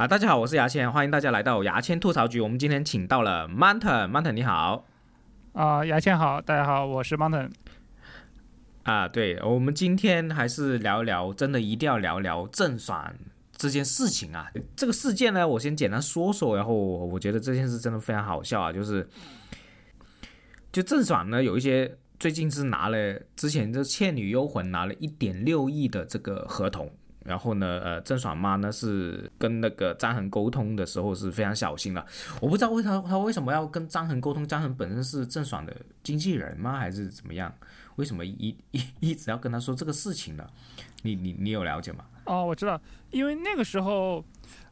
啊，大家好，我是牙签，欢迎大家来到牙签吐槽局。我们今天请到了 Mountain，Mountain 你好。啊，牙签好，大家好，我是 Mountain。啊，对，我们今天还是聊一聊，真的一定要聊聊郑爽这件事情啊。这个事件呢，我先简单说说，然后我觉得这件事真的非常好笑啊，就是，就郑爽呢，有一些最近是拿了之前这《倩女幽魂》拿了一点六亿的这个合同。然后呢，呃，郑爽妈呢是跟那个张恒沟通的时候是非常小心的。我不知道为他他为什么要跟张恒沟通？张恒本身是郑爽的经纪人吗？还是怎么样？为什么一一一直要跟他说这个事情呢？你你你有了解吗？哦，我知道，因为那个时候，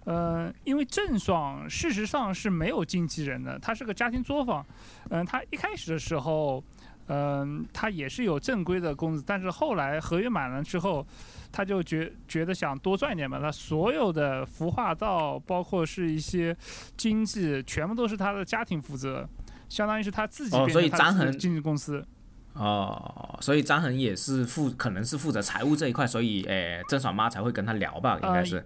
呃，因为郑爽事实上是没有经纪人的，他是个家庭作坊。嗯，他一开始的时候，嗯，他也是有正规的工资，但是后来合约满了之后。他就觉觉得想多赚一点嘛，他所有的服化道，包括是一些经济，全部都是他的家庭负责，相当于是他自己变成他的经纪公司。哦，所以张恒也是负，可能是负责财务这一块，所以诶，郑爽妈才会跟他聊吧，应该是。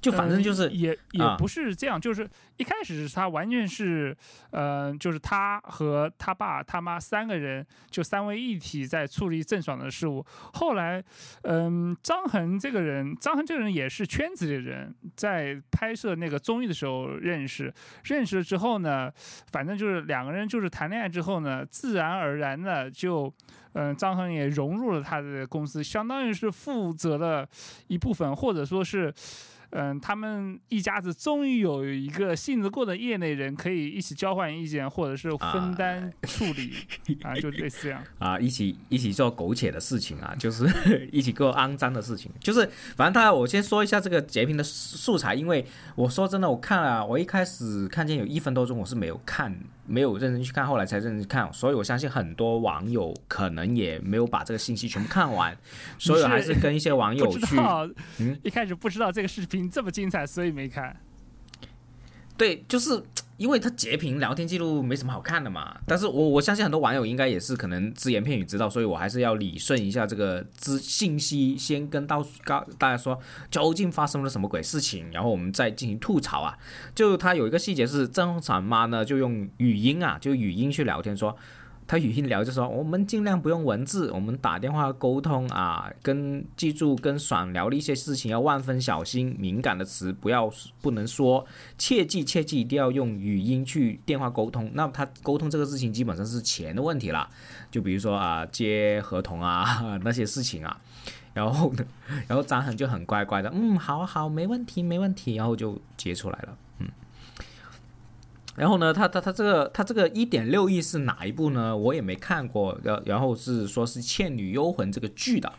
就反正就是也也不是这样，就是一开始是他完全是，呃，就是他和他爸他妈三个人就三位一体在处理郑爽的事务。后来，嗯，张恒这个人，张恒这个人也是圈子里的人，在拍摄那个综艺的时候认识，认识了之后呢，反正就是两个人就是谈恋爱之后呢，自然而然的就，嗯，张恒也融入了他的公司，相当于是负责了一部分，或者说是。嗯，他们一家子终于有一个信得过的业内人，可以一起交换意见，或者是分担处理啊，就类似这样啊，一起一起做苟且的事情啊，就是 一起做肮脏的事情，就是反正他，我先说一下这个截屏的素材，因为我说真的，我看了，我一开始看见有一分多钟，我是没有看。没有认真去看，后来才认真看，所以我相信很多网友可能也没有把这个信息全部看完，所以还是跟一些网友去，嗯，一开始不知道这个视频这么精彩，所以没看。对，就是。因为他截屏聊天记录没什么好看的嘛，但是我我相信很多网友应该也是可能只言片语知道，所以我还是要理顺一下这个资信息，先跟到告大家说究竟发生了什么鬼事情，然后我们再进行吐槽啊。就他有一个细节是郑爽妈呢就用语音啊，就语音去聊天说。他语音聊就说，我们尽量不用文字，我们打电话沟通啊，跟记住跟爽聊的一些事情要万分小心，敏感的词不要不能说，切记切记一定要用语音去电话沟通。那他沟通这个事情基本上是钱的问题了，就比如说啊接合同啊 那些事情啊，然后呢，然后张恒就很乖乖的，嗯，好好，没问题没问题，然后就接出来了。然后呢，他他他这个他这个一点六亿是哪一部呢？我也没看过。然然后是说是《倩女幽魂》这个剧的，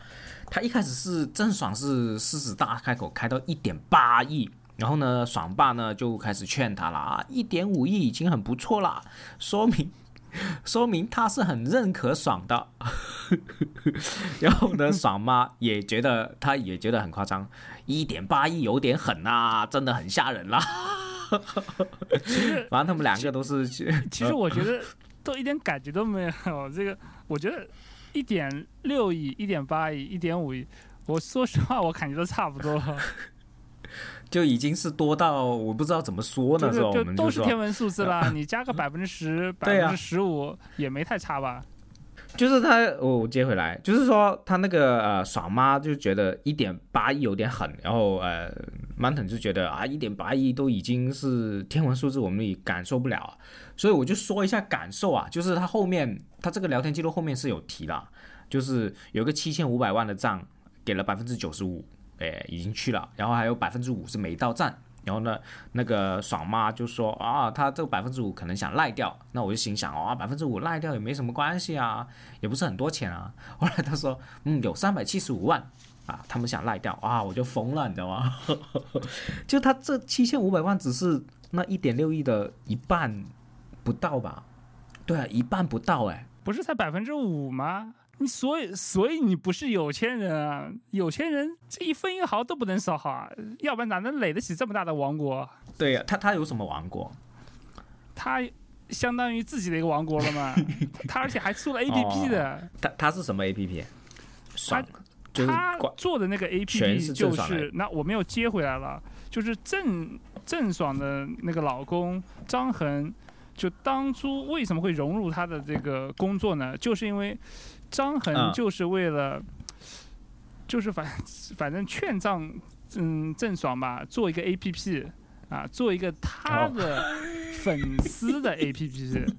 他一开始是郑爽是狮子大开口开到一点八亿，然后呢，爽爸呢就开始劝他了啊，一点五亿已经很不错了，说明说明他是很认可爽的。然后呢，爽妈也觉得他也觉得很夸张，一点八亿有点狠啊，真的很吓人啦。其实，反正他们两个都是。其实我觉得都一点感觉都没有。这个我觉得一点六亿、一点八亿、一点五亿，我说实话，我感觉都差不多。就已经是多到我不知道怎么说呢，是吧？就都是天文数字啦，你加个百分之十、百分之十五也没太差吧？就是他，我接回来，就是说他那个呃爽妈就觉得一点八亿有点狠，然后呃曼腾就觉得啊一点八亿都已经是天文数字，我们也感受不了，所以我就说一下感受啊，就是他后面他这个聊天记录后面是有提的，就是有个七千五百万的账给了百分之九十五，哎已经去了，然后还有百分之五是没到账。然后呢，那个爽妈就说啊，他这个百分之五可能想赖掉。那我就心想啊，百分之五赖掉也没什么关系啊，也不是很多钱啊。后来他说，嗯，有三百七十五万啊，他们想赖掉啊，我就疯了，你知道吗？就他这七千五百万只是那一点六亿的一半不到吧？对啊，一半不到哎，不是才百分之五吗？你所以所以你不是有钱人啊？有钱人这一分一毫都不能少啊，要不然哪能垒得起这么大的王国？对呀，他他有什么王国？他相当于自己的一个王国了嘛？他而且还出了 A P P 的。他他是什么 A P P？他他做的那个 A P P 就是那我们又接回来了，就是郑郑爽的那个老公张恒，就当初为什么会融入他的这个工作呢？就是因为张恒嗯就是为了，就是反反正劝张嗯郑爽吧，做一个 A P P 啊，做一个他的粉丝的 A P P。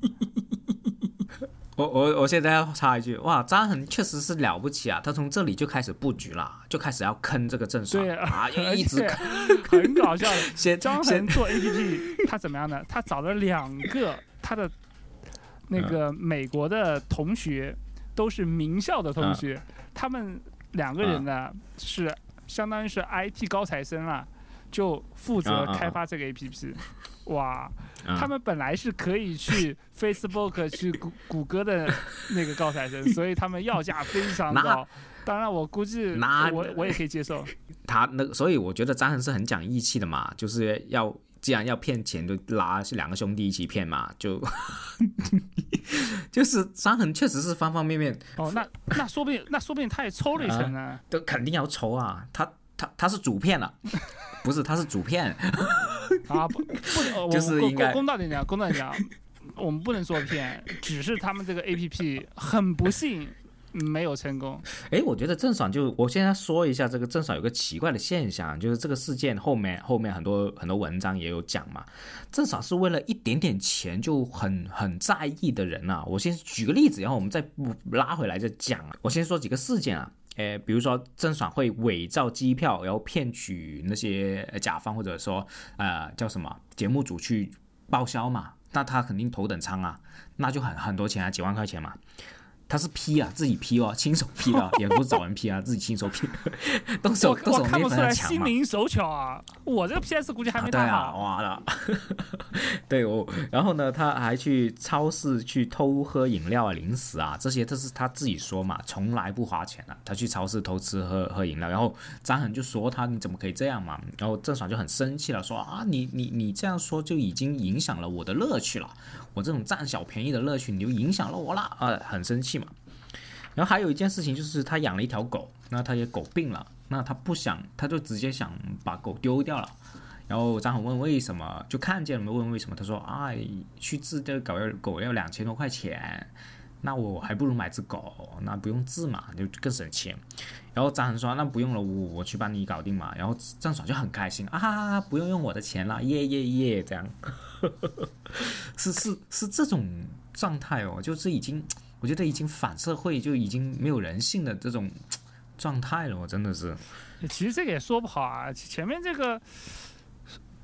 我我我现在要插一句，哇，张恒确实是了不起啊！他从这里就开始布局了，就开始要坑这个郑爽对啊，而一直坑，很搞笑的。先先张恒做 A P P，他怎么样呢？他找了两个他的那个美国的同学，都是名校的同学，他们两个人呢是相当于是 I T 高材生了，就负责开发这个 A P P。哇，啊他们本来是可以去 Facebook 去谷谷歌的那个高材生，所以他们要价非常高。当然，我估计那我我也可以接受。他那个，所以我觉得张恒是很讲义气的嘛，就是要既然要骗钱，就拉是两个兄弟一起骗嘛，就 就是伤痕确实是方方面面哦，那那说不定，那说不定他也抽了一层呢。都肯定要抽啊，他他他是主骗了，不是他是主骗，啊，不不，呃我公就是应该公公道点讲，公道点讲，我们不能说骗，只是他们这个 A P P 很不幸没有成功。哎，我觉得郑爽就我现在说一下这个郑爽有个奇怪的现象，就是这个事件后面后面很多很多文章也有讲嘛，郑爽是为了一点点钱就很很在意的人啊。我先举个例子，然后我们再拉回来再讲。我先说几个事件啊，诶，比如说郑爽会伪造机票，然后骗取那些甲方或者说呃叫什么节目组去报销嘛，那他肯定头等舱啊，那就很很多钱啊，几万块钱嘛。他是 P 啊，自己 P 哦，亲手 P 的哦，也不是找人 P 啊，自己亲手 P，动手动手没看不出来。心灵手巧啊！我这个 P S 估计还没对啊，他好。哇了，对我，然后呢，他还去超市去偷喝饮料啊、零食啊，这些都是他自己说嘛，从来不花钱的、他去超市偷吃喝喝饮料，然后张恒就说他你怎么可以这样嘛？然后郑爽就很生气了，说啊你你你这样说就已经影响了我的乐趣了，我这种占小便宜的乐趣你就影响了我了啊，很生气嘛。然后还有一件事情就是他养了一条狗，那他也狗病了，那他不想，他就直接想把狗丢掉了。然后张恒问为什么，就看见了问为什么，他说哎，去治这个狗要狗要两千多块钱，那我还不如买只狗，那不用治嘛，就更省钱。然后张恒说那不用了，我我去帮你搞定嘛。然后郑爽就很开心啊，不用用我的钱了，耶耶耶，这样，是是是这种状态哦，就是已经。我觉得已经反社会，就已经没有人性的这种状态了。我真的是，其实这个也说不好啊。前面这个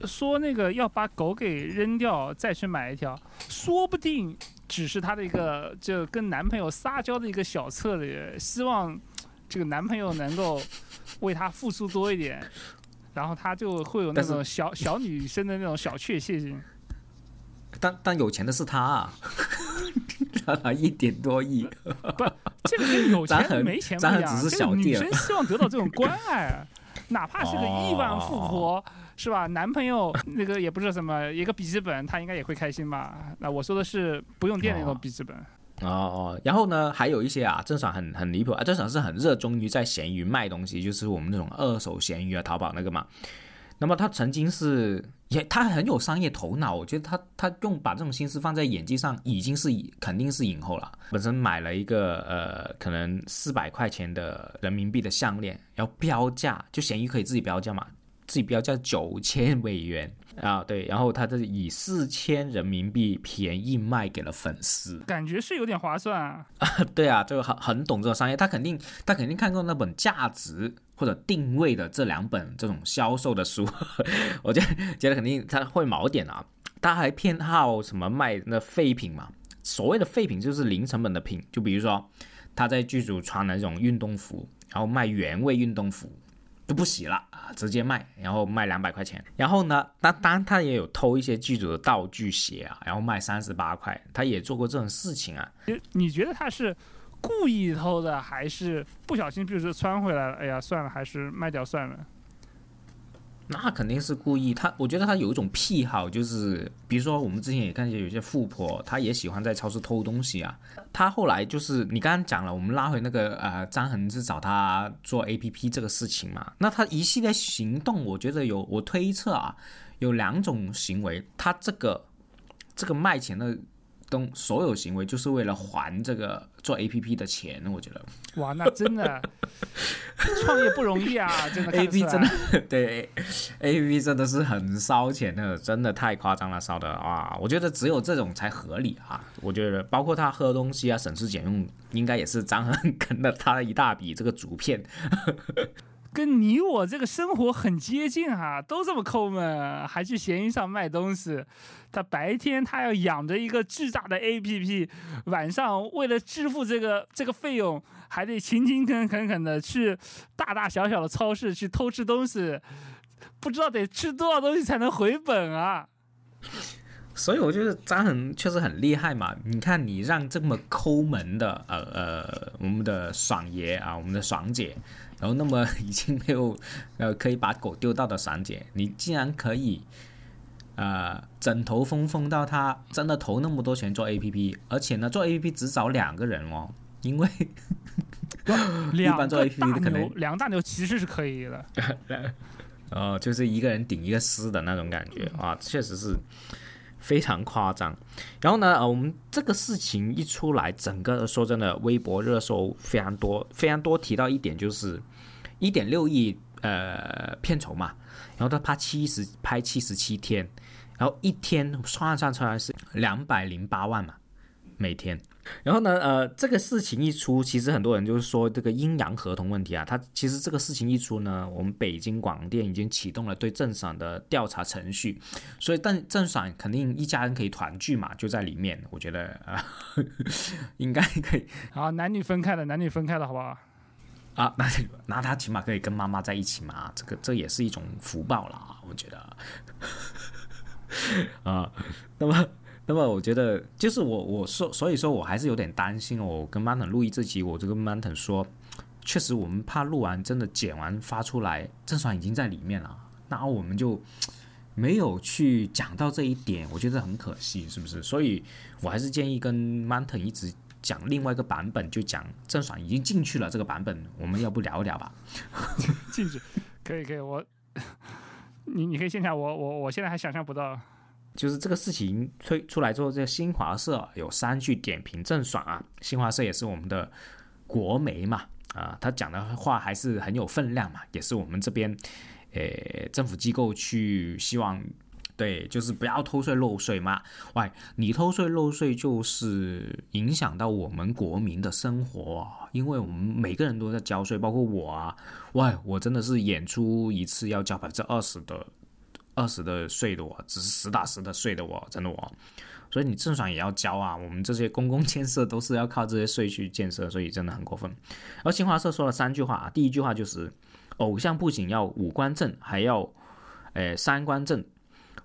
说那个要把狗给扔掉，再去买一条，说不定只是她的一个就跟男朋友撒娇的一个小策略，希望这个男朋友能够为她付出多一点，然后她就会有那种小小女生的那种小确幸心。但但有钱的是他、啊，他一点多亿，不这个跟有钱没钱不一样，只是小弟这个女生希望得到这种关爱，哪怕是个亿万富哦婆，是吧？男朋友那个也不是什么一个笔记本，他应该也会开心吧？那我说的是不用电的那种哦笔记本。哦哦，然后呢，还有一些啊，郑爽很很离谱啊，郑爽是很热衷于在闲鱼卖东西，就是我们那种二手闲鱼啊，淘宝那个嘛。那么他曾经是也，他很有商业头脑，我觉得他他用把这种心思放在演技上，已经是肯定是影后了。本身买了一个呃，可能四百块钱的人民币的项链，然后标价就闲鱼可以自己标价嘛，自己标价九千美元啊，对，然后他这以四千人民币便宜卖给了粉丝。感觉是有点划算啊！对啊，就很很懂这个商业，他肯定他肯定看过那本价值或者定位的这两本这种销售的书，我觉觉得肯定他会锚点啊。他还偏好什么卖那废品嘛？所谓的废品就是零成本的品，就比如说他在剧组穿的那种运动服，然后卖原味运动服。就不洗了啊，直接卖，然后卖两百块钱。然后呢，当当然他也有偷一些剧组的道具鞋啊，然后卖三十八块，他也做过这种事情啊。你觉得他是故意偷的，还是不小心，比如说穿回来了？哎呀，算了，还是卖掉算了。那肯定是故意。他我觉得他有一种癖好，就是比如说我们之前也看见有些富婆，她也喜欢在超市偷东西啊。他后来就是你刚刚讲了，我们拉回那个呃张恒是找他做 A P P 这个事情嘛。那他一系列行动，我觉得有我推测啊，有两种行为，他这个这个卖钱的。东所有行为就是为了还这个做 A P P 的钱，我觉得。哇，那真的创业不容易啊！真的 A P 真的对 A P P 真的是很烧钱的，真的太夸张了，烧的啊！我觉得只有这种才合理啊！我觉得包括他喝东西啊，省吃俭用，应该也是张恒 跟了他一大笔这个竹片。跟你我这个生活很接近啊，都这么抠门，还去闲鱼上卖东西。他白天他要养着一个巨大的 APP，晚上为了支付这个这个费用，还得勤勤恳恳恳的去大大小小的超市去偷吃东西，不知道得吃多少东西才能回本啊。所以我觉得张恒确实很厉害嘛。你看，你让这么抠门的呃呃我们的爽爷啊，我们的爽姐。然后，那么已经没有，呃，可以把狗丢到的闪姐，你竟然可以，呃，枕头疯疯到他真的投那么多钱做 A P P，而且呢，做 A P P 只找两个人哦，因为 一般做 A P P 可能两大牛其实是可以的，哦，就是一个人顶一个师的那种感觉啊，确实是。非常夸张，然后呢，呃，我们这个事情一出来，整个说真的，微博热搜非常多，非常多提到一点就是一点六亿呃片酬嘛，然后他拍七十拍七十七天，然后一天算算出来是两百零八万嘛，每天。然后呢，呃，这个事情一出，其实很多人就是说这个阴阳合同问题啊。他其实这个事情一出呢，我们北京广电已经启动了对郑爽的调查程序，所以但郑爽肯定一家人可以团聚嘛，就在里面。我觉得啊，应该可以。好，男女分开的，男女分开的好不好？啊，那那他起码可以跟妈妈在一起嘛，这个这也是一种福报了，我觉得。啊，那么。那么我觉得，就是我我说，所以说我还是有点担心哦。我跟 Manton 录一这集，我就跟 Manton 说，确实我们怕录完真的剪完发出来，郑爽已经在里面了，那我们就没有去讲到这一点，我觉得很可惜，是不是？所以我还是建议跟 Manton 一直讲另外一个版本，就讲郑爽已经进去了这个版本，我们要不聊一聊吧？进去，可以可以，我 你你可以先讲，我我我现在还想象不到。就是这个事情推出来之后，这新华社有三句点评郑爽啊。新华社也是我们的国媒嘛，啊，他讲的话还是很有分量嘛，也是我们这边，呃，政府机构去希望，对，就是不要偷税漏税嘛。喂，你偷税漏税就是影响到我们国民的生活，因为我们每个人都在交税，包括我啊。喂，我真的是演出一次要交百分之二十的。二十的税的我，只是实打实的税的我，真的我，所以你郑爽也要交啊！我们这些公共建设都是要靠这些税去建设，所以真的很过分。而新华社说了三句话啊，第一句话就是偶像不仅要五官正，还要诶三观正，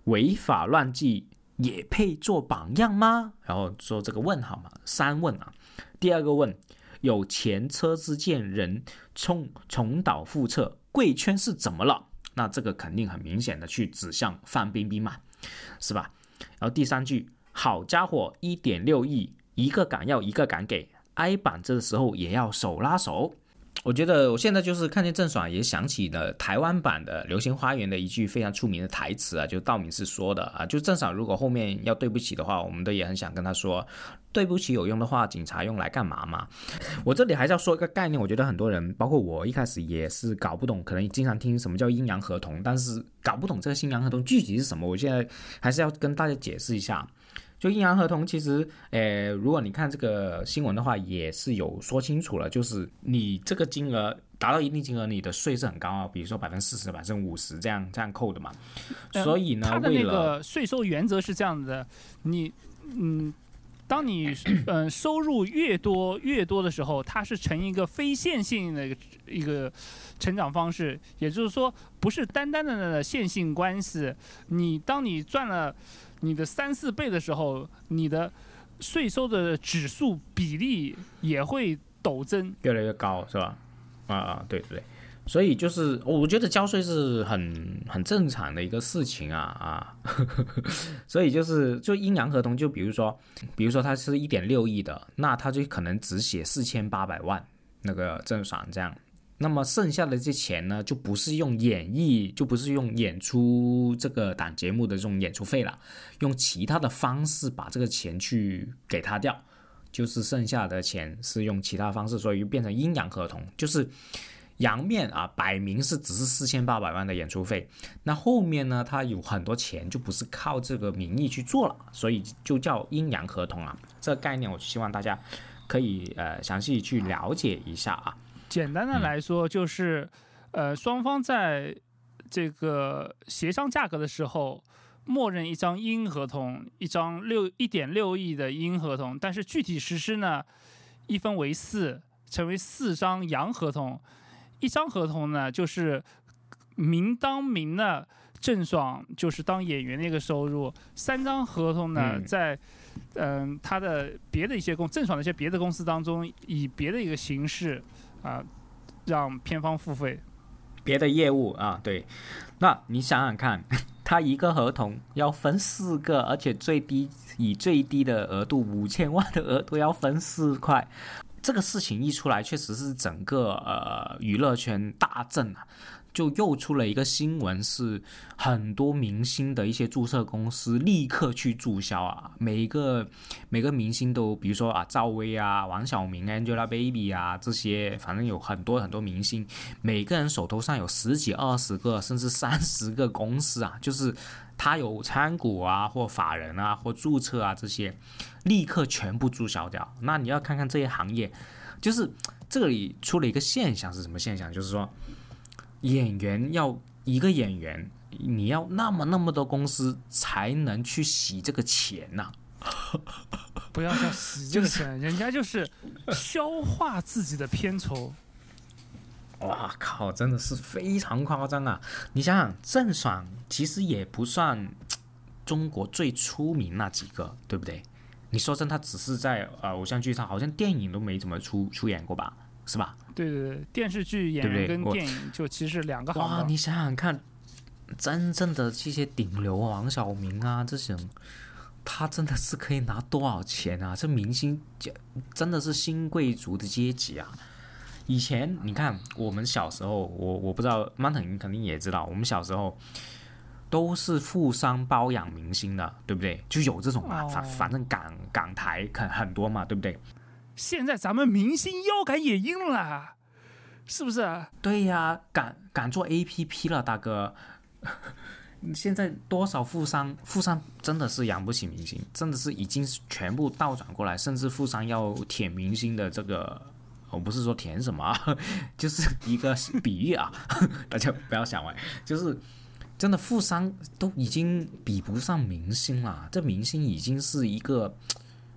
违法乱纪也配做榜样吗？然后说这个问号嘛，三问啊。第二个问，有前车之鉴人重重蹈覆辙，贵圈是怎么了？那这个肯定很明显的去指向范冰冰嘛，是吧？然后第三句，好家伙，一点六亿，一个敢要一个敢给，挨板子的时候也要手拉手。我觉得我现在就是看见郑爽，也想起了台湾版的《流星花园》的一句非常出名的台词啊，就道明寺说的啊，就郑爽如果后面要对不起的话，我们都也很想跟他说，对不起有用的话，警察用来干嘛嘛？我这里还是要说一个概念，我觉得很多人，包括我一开始也是搞不懂，可能经常听什么叫阴阳合同，但是搞不懂这个阴阳合同具体是什么，我现在还是要跟大家解释一下。就阴阳合同，其实，诶，如果你看这个新闻的话，也是有说清楚了，就是你这个金额达到一定金额，你的税是很高啊，比如说百分之四十、百分之五十这样这样扣的嘛。所以呢，它的那个税收原则是这样的，你，嗯，当你嗯收入越多越多的时候，它是呈一个非线性的一个一个成长方式，也就是说，不是单单的线性关系。你当你赚了。你的三四倍的时候，你的税收的指数比例也会陡增，越来越高，是吧？啊啊，对对，所以就是我觉得交税是很很正常的一个事情啊啊，所以就是就阴阳合同，就比如说，比如说他是一点六亿的，那他就可能只写四千八百万那个郑爽这样，那么剩下的这些钱呢，就不是用演绎，就不是用演出这个档节目的这种演出费了，用其他的方式把这个钱去给他掉，就是剩下的钱是用其他方式，所以变成阴阳合同，就是。阳面啊，摆明是只是四千八百万的演出费，那后面呢，他有很多钱就不是靠这个名义去做了，所以就叫阴阳合同啊。这个概念，我希望大家可以呃详细去了解一下啊。简单的来说，就是呃双方在这个协商价格的时候，默认一张阴合同，一张六一点六亿的阴合同，但是具体实施呢，一分为四，成为四张阳合同。一张合同呢，就是明当明的郑爽就是当演员的一个收入；三张合同呢，在嗯他的别的一些公郑爽的一些别的公司当中，以别的一个形式啊让片方付费。别的业务啊，对。那你想想看，他一个合同要分四个，而且最低以最低的额度五千万的额度要分四块。这个事情一出来，确实是整个呃娱乐圈大震啊，就又出了一个新闻，是很多明星的一些注册公司立刻去注销啊，每一个每个明星都，比如说啊赵薇啊、王小明、Angelababy 啊这些，反正有很多很多明星，每个人手头上有十几、二十个，甚至三十个公司啊，就是。他有参股啊，或法人啊，或注册啊，这些立刻全部注销掉。那你要看看这些行业，就是这里出了一个现象是什么现象？就是说，演员要一个演员，你要那么那么多公司才能去洗这个钱呐？不要叫洗这个钱，人家就是消化自己的片酬。哇靠，真的是非常夸张啊！你想想，郑爽其实也不算中国最出名那几个，对不对？你说真，他只是在呃偶像剧上，好像电影都没怎么出出演过吧？是吧？对对对，电视剧演员跟电影就其实两个行哇，你想想看，真正的这些顶流王晓明啊，这种，他真的是可以拿多少钱啊？这明星真的是新贵族的阶级啊！以前你看，我们小时候，我我不知道曼腾肯定也知道，我们小时候都是富商包养明星的，对不对？就有这种嘛，反反正港港台很很多嘛，对不对？现在咱们明星腰杆也硬了，是不是？对呀，敢敢做 A P P 了，大哥。现在多少富商，富商真的是养不起明星，真的是已经全部倒转过来，甚至富商要舔明星的这个。我不是说舔什么，就是一个比喻啊，大家不要想歪。就是真的富商都已经比不上明星了，这明星已经是一个，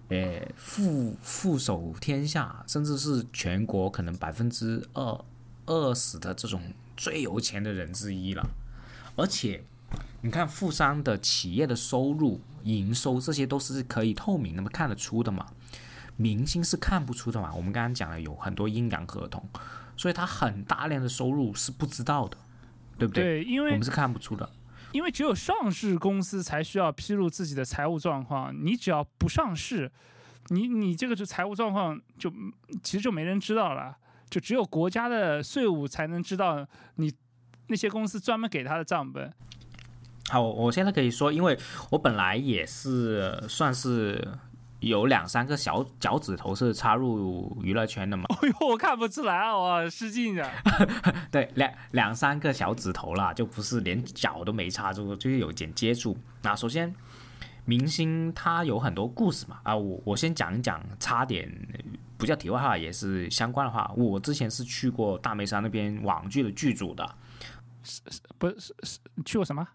诶，富富守天下，甚至是全国可能百分之二二十的这种最有钱的人之一了。而且你看富商的企业的收入、营收这些都是可以透明那么看得出的嘛。明星是看不出的嘛？我们刚刚讲了有很多阴阳合同，所以他很大量的收入是不知道的，对不对？对，因为我们是看不出的，因为只有上市公司才需要披露自己的财务状况。你只要不上市，你你这个就财务状况就其实就没人知道了，就只有国家的税务才能知道你那些公司专门给他的账本。好，我现在可以说，因为我本来也是算是。有两三个小脚趾头是插入娱乐圈的嘛？哎呦，我看不出来啊，我失敬了。对，两两三个小指头啦，就不是连脚都没插住，就是有点接触。那首先，明星他有很多故事嘛啊，我我先讲一讲，差点不叫题外话，也是相关的话。我之前是去过大梅山那边网剧的剧组的，是是不是是去过什么？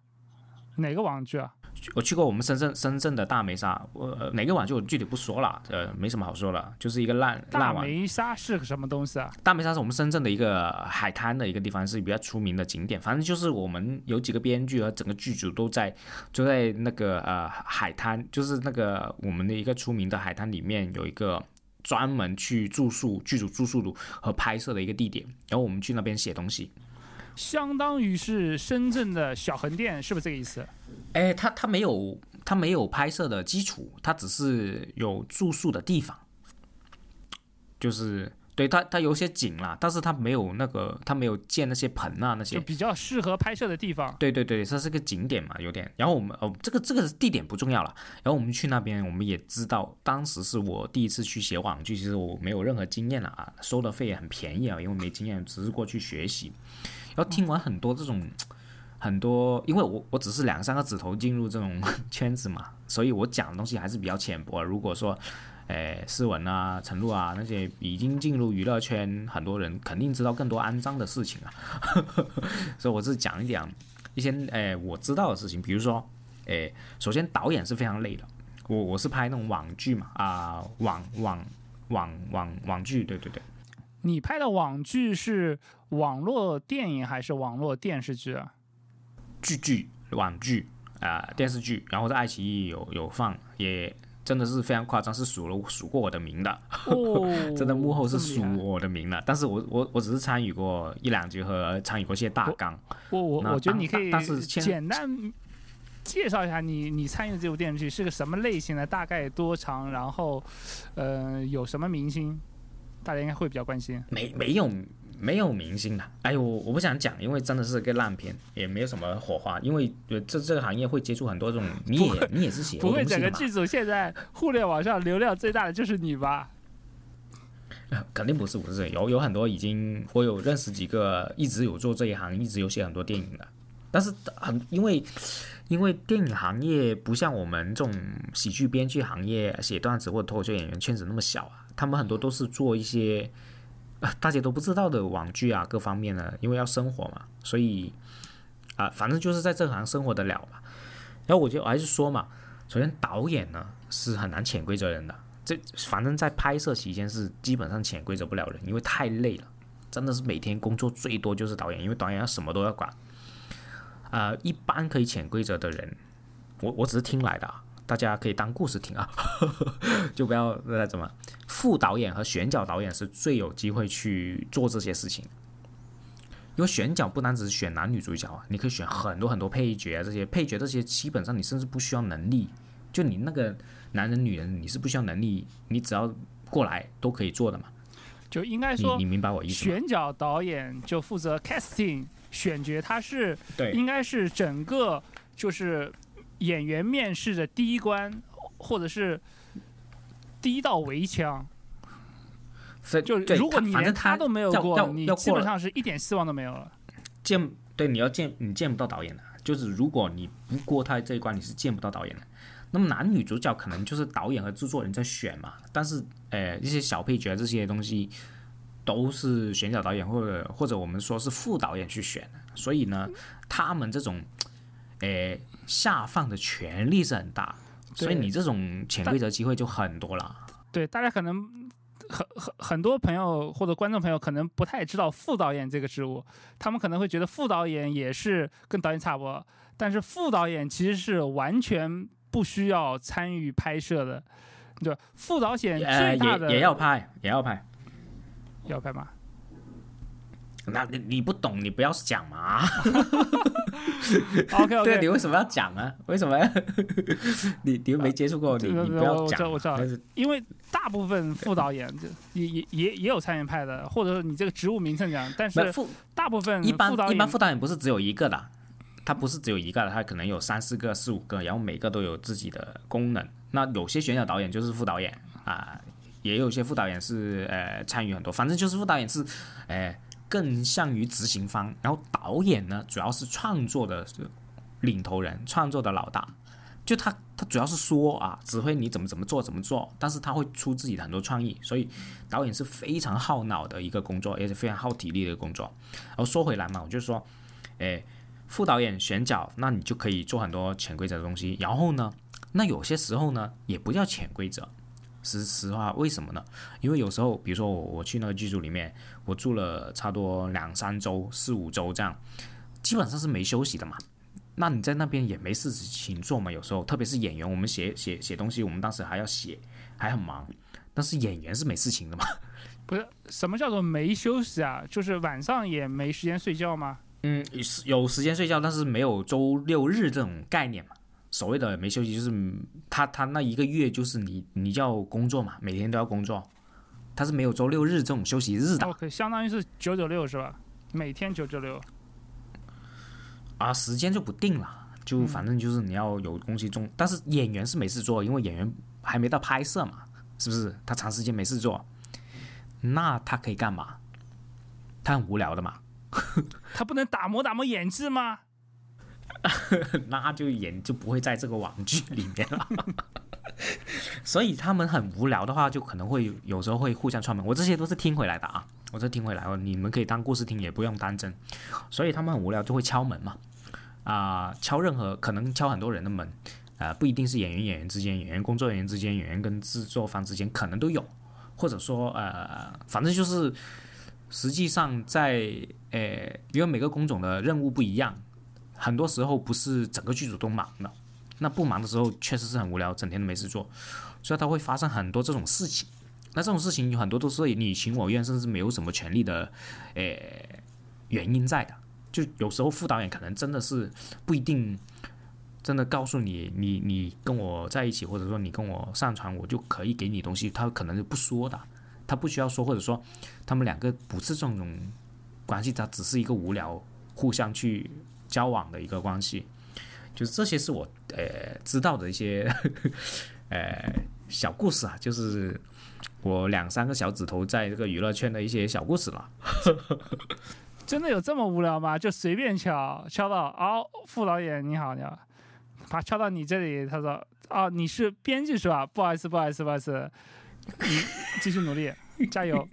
哪个网剧啊？我去过我们深圳深圳的大梅沙，我哪个网就具体不说了，呃，没什么好说了，就是一个烂烂网。大梅沙是个什么东西啊？大梅沙是我们深圳的一个海滩的一个地方，是比较出名的景点。反正就是我们有几个编剧和整个剧组都在就在那个呃海滩，就是那个我们的一个出名的海滩里面有一个专门去住宿剧组住宿和拍摄的一个地点，然后我们去那边写东西。相当于是深圳的小横店，是不是这个意思？哎，他他没有他没有拍摄的基础，他只是有住宿的地方，就是对他他有些景啦，但是他没有那个他没有建那些棚啊那些就，比较适合拍摄的地方。对对对，它是个景点嘛，有点。然后我们哦，这个这个地点不重要了。然后我们去那边，我们也知道，当时是我第一次去写网剧，其实我没有任何经验了啊，收的费也很便宜啊，因为没经验，只是过去学习。然后听完很多这种很多，因为我我只是两三个指头进入这种 圈子嘛，所以我讲的东西还是比较浅薄。如果说，诶，思文啊、陈露啊那些已经进入娱乐圈，很多人肯定知道更多肮脏的事情啊，所以我是讲一讲一些诶我知道的事情，比如说，诶，首先导演是非常累的，我我是拍那种网剧嘛，啊、网网网网网剧，对对对。你拍的网剧是网络电影还是网络电视剧啊？剧剧网剧啊、电视剧，然后在爱奇艺有有放，也真的是非常夸张，是数了数过我的名的，哦真的幕后是数我的名的。但是我我我只是参与过一两集和参与过一些大纲。我我我觉得你可以但但是简单介绍一下你你参与的这部电视剧是个什么类型的，大概多长，然后呃有什么明星，大家应该会比较关心。没没有没有明星的，哎呦，我我不想讲，因为真的是个烂片，也没有什么火花。因为呃这这个行业会接触很多这种，你也你也是写不会整个剧组现在互联网上流量最大的就是你吧？呃肯定不是不是，有有很多已经我有认识几个一直有做这一行，一直有写很多电影的，但是很因为因为电影行业不像我们这种喜剧编剧行业写段子或者脱口秀演员圈子那么小啊，他们很多都是做一些。大家都不知道的网剧啊，各方面呢，因为要生活嘛，所以啊、反正就是在这行生活得了嘛。然后我就还是说嘛，首先导演呢是很难潜规则人的，这反正在拍摄期间是基本上潜规则不了人，因为太累了，真的是每天工作最多就是导演，因为导演要什么都要管。啊、一般可以潜规则的人，我我只是听来的啊，大家可以当故事听啊，就不要那怎么。副导演和选角导演是最有机会去做这些事情，因为选角不单只是选男女主角啊，你可以选很多很多配角啊，这些配角这些基本上你甚至不需要能力，就你那个男人女人你是不需要能力，你只要过来都可以做的嘛。就应该说你你明白我意思？选角导演就负责 casting 选角，他是对应该是整个就是演员面试的第一关，或者是第一道围墙。所以就对如果你连他都没有要过，要你要基本上是一点希望都没有了。见对你要见你见不到导演的，就是如果你不过他这一关，你是见不到导演的。那么男女主角可能就是导演和制作人在选嘛，但是呃一些小配角这些东西都是选角导演或者或者我们说是副导演去选的，所以呢，他们这种呃下放的权力是很大，所以你这种潜规则机会就很多了。对，大家可能很很很多朋友或者观众朋友可能不太知道副导演这个职务，他们可能会觉得副导演也是跟导演差不多，但是副导演其实是完全不需要参与拍摄的。对，副导演呃，最大的也也要拍，也要拍。要拍吗？那你你不懂，你不要讲嘛。OK，OK，你为什么要讲啊？为什么？你你又没接触过，你你不要讲。我知道因为大部分副导演就也也也也有参演派的，或者说你这个职务名称讲，但是副大部分一般副导演一般副导演不是只有一个的，他不是只有一个的，他可能有三四个、四五个，然后每个都有自己的功能。那有些选角导演就是副导演啊，也有些副导演是呃参与很多，反正就是副导演是呃更像于执行方，然后导演呢主要是创作的领头人，创作的老大。就他，他主要是说啊，指挥你怎么怎么做怎么做，但是他会出自己的很多创意，所以导演是非常耗脑的一个工作，也是非常耗体力的工作。然后说回来嘛，我就说，诶，副导演选角，那你就可以做很多潜规则的东西。然后呢，那有些时候呢，也不叫潜规则。实实话，为什么呢？因为有时候，比如说我我去那个剧组里面，我住了差不多两三周、四五周这样，基本上是没休息的嘛。那你在那边也没事情做嘛？有时候，特别是演员，我们写写写东西，我们当时还要写，还很忙。但是演员是没事情的嘛？不是什么叫做没休息啊？就是晚上也没时间睡觉吗？嗯，有有时间睡觉，但是没有周六日这种概念嘛。所谓的没休息，就是他他那一个月就是你你要工作嘛，每天都要工作，他是没有周六日这种休息日的。OK，相当于是九九六是吧？每天九九六。啊，时间就不定了，就反正就是你要有东西中，但是演员是没事做，因为演员还没到拍摄嘛，是不是？他长时间没事做，那他可以干嘛？他很无聊的嘛，他不能打磨打磨演技吗？那就演就不会在这个网剧里面了。所以他们很无聊的话，就可能会有时候会互相串门。我这些都是听回来的啊，我这听回来哦，你们可以当故事听，也不用当真。所以他们很无聊就会敲门嘛，啊、敲任何可能敲很多人的门，啊、不一定是演员演员之间，演员工作人员之间，演员跟制作方之间可能都有，或者说呃，反正就是实际上在呃，因为每个工种的任务不一样。很多时候不是整个剧组都忙的，那不忙的时候确实是很无聊，整天都没事做，所以它会发生很多这种事情。那这种事情有很多都是你情我愿，甚至没有什么权利的，呃，原因在的。就有时候副导演可能真的是不一定真的告诉你，你你跟我在一起，或者说你跟我上床，我就可以给你东西，他可能是不说的，他不需要说，或者说他们两个不是这种关系，他只是一个无聊互相去。交往的一个关系，就是这些是我呃知道的一些 呃小故事啊，就是我两三个小指头在这个娱乐圈的一些小故事了。真的有这么无聊吗？就随便敲敲到哦，副导演你好，你好，把敲到你这里，他说哦你是编剧是吧？不好意思，不好意思，不好意思，你继续努力，加油。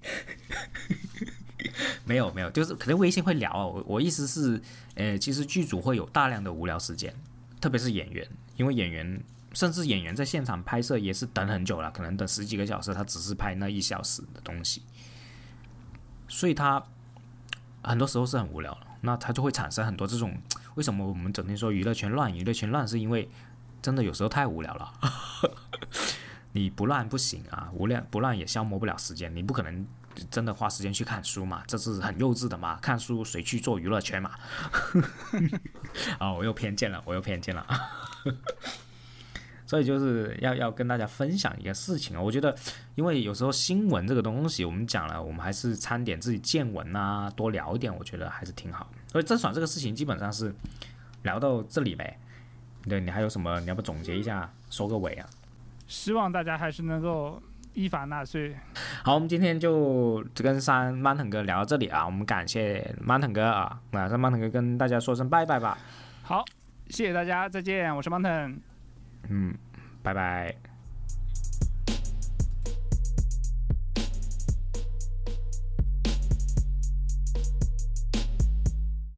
没有没有，就是可能微信会聊啊。我我意思是，呃，其实剧组会有大量的无聊时间，特别是演员，因为演员甚至演员在现场拍摄也是等很久了，可能等十几个小时，他只是拍那一小时的东西，所以他很多时候是很无聊的。那他就会产生很多这种，为什么我们整天说娱乐圈乱？娱乐圈乱是因为真的有时候太无聊了。你不乱不行啊，无聊不乱也消磨不了时间，你不可能。真的花时间去看书嘛？这是很幼稚的嘛？看书谁去做娱乐圈嘛？啊、我又偏见了，我又偏见了。所以就是要要跟大家分享一个事情啊，我觉得，因为有时候新闻这个东西，我们讲了，我们还是掺点自己见闻啊，多聊一点，我觉得还是挺好。所以郑爽这个事情基本上是聊到这里呗。对你还有什么？你要不总结一下，收个尾啊？希望大家还是能够。依法纳税。好，我们今天就跟三曼腾哥聊到这里啊，我们感谢曼腾哥啊，那让曼腾哥跟大家说声拜拜吧。好，谢谢大家，再见，我是曼腾。嗯，拜拜。